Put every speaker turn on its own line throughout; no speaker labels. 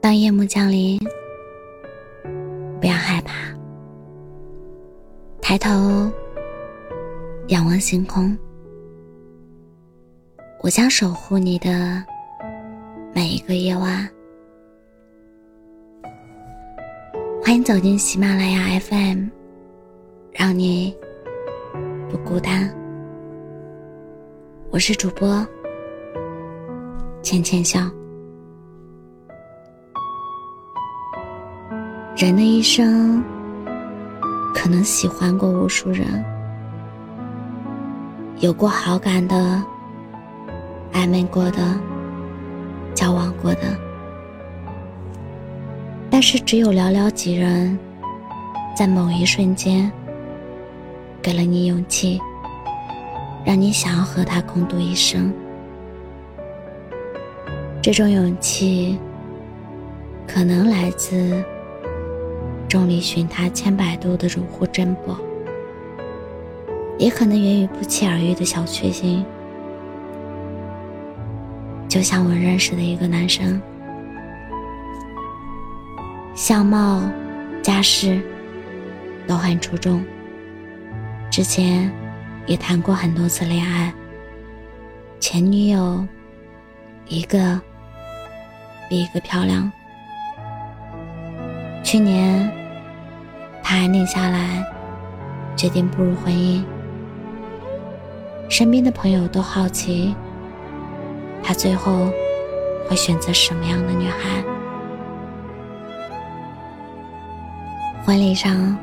当夜幕降临，不要害怕，抬头仰望星空，我将守护你的每一个夜晚。欢迎走进喜马拉雅 FM，让你不孤单。我是主播浅浅笑。人的一生，可能喜欢过无数人，有过好感的，暧昧过的，交往过的，但是只有寥寥几人，在某一瞬间，给了你勇气，让你想要和他共度一生。这种勇气，可能来自。众里寻他千百度的如获珍宝，也可能源于不期而遇的小确幸。就像我认识的一个男生，相貌、家世都很出众，之前也谈过很多次恋爱，前女友一个比一个漂亮。去年。他安定下来，决定步入婚姻。身边的朋友都好奇，他最后会选择什么样的女孩？婚礼上，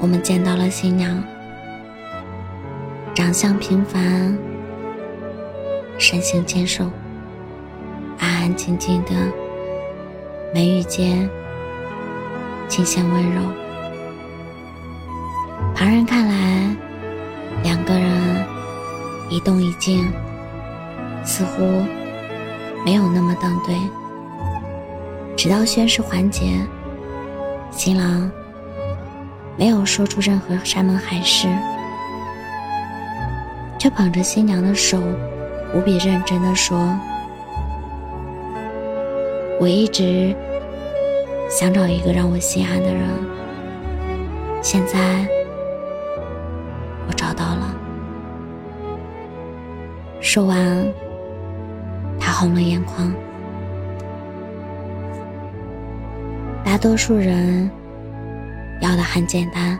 我们见到了新娘，长相平凡，身形纤瘦，安安静静的，眉宇间。清闲温柔，旁人看来，两个人一动一静，似乎没有那么登对。直到宣誓环节，新郎没有说出任何山盟海誓，却捧着新娘的手，无比认真的说：“我一直。”想找一个让我心安的人，现在我找到了。说完，他红了眼眶。大多数人要的很简单，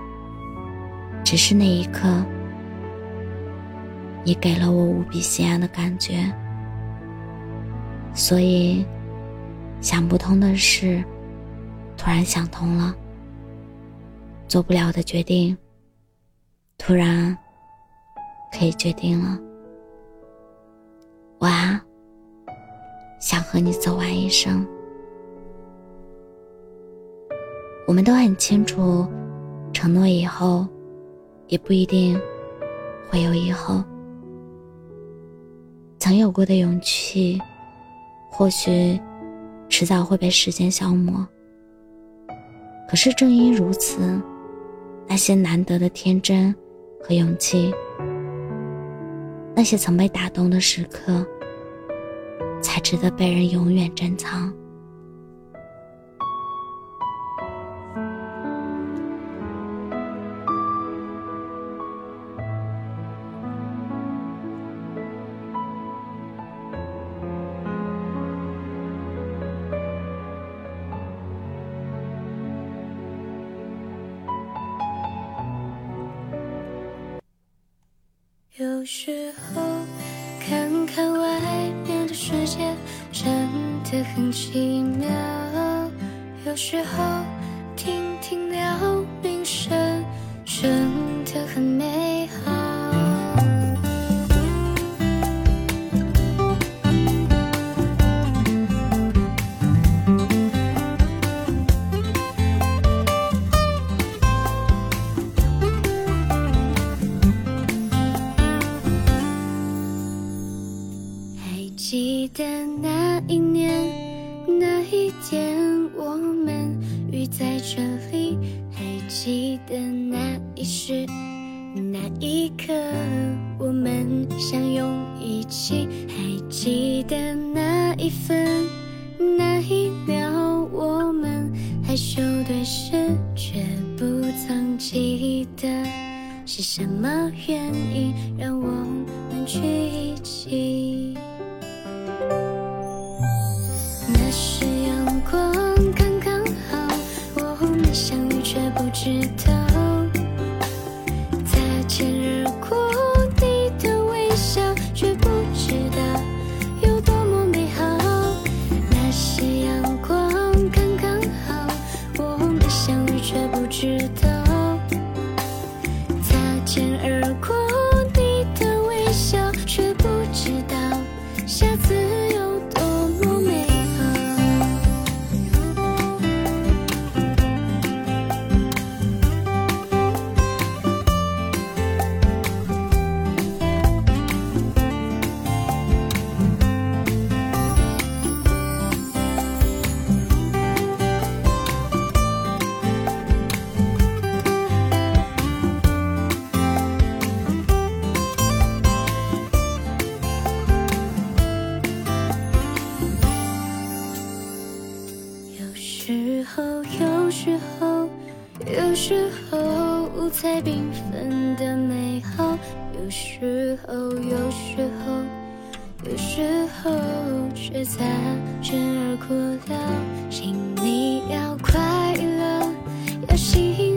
只是那一刻，你给了我无比心安的感觉。所以，想不通的是。突然想通了，做不了的决定，突然可以决定了。我啊，想和你走完一生。我们都很清楚，承诺以后，也不一定会有以后。曾有过的勇气，或许迟早会被时间消磨。可是正因如此，那些难得的天真和勇气，那些曾被打动的时刻，才值得被人永远珍藏。
有时候看看外面的世界，真的很奇妙。有时候记得那一年那一天，我们遇在这里。还记得那一时那一刻，我们相拥一起。还记得那一分那一。秒，我们害羞对视，却不曾记得是什么原因让我们聚一起。是他时候五彩缤纷的美好，有时候，有时候，有时候却擦肩而过了。请你要快乐，要幸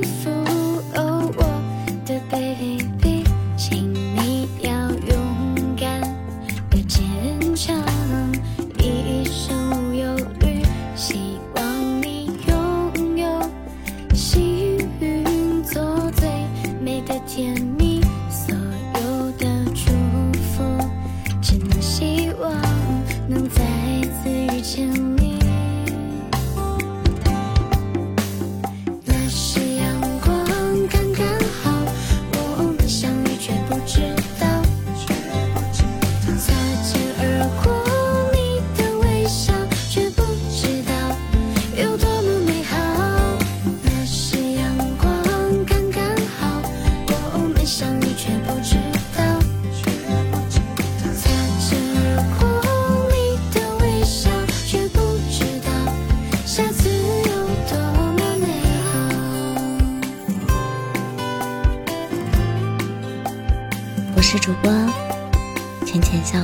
我
浅浅笑，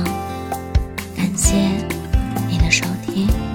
感谢你的收听。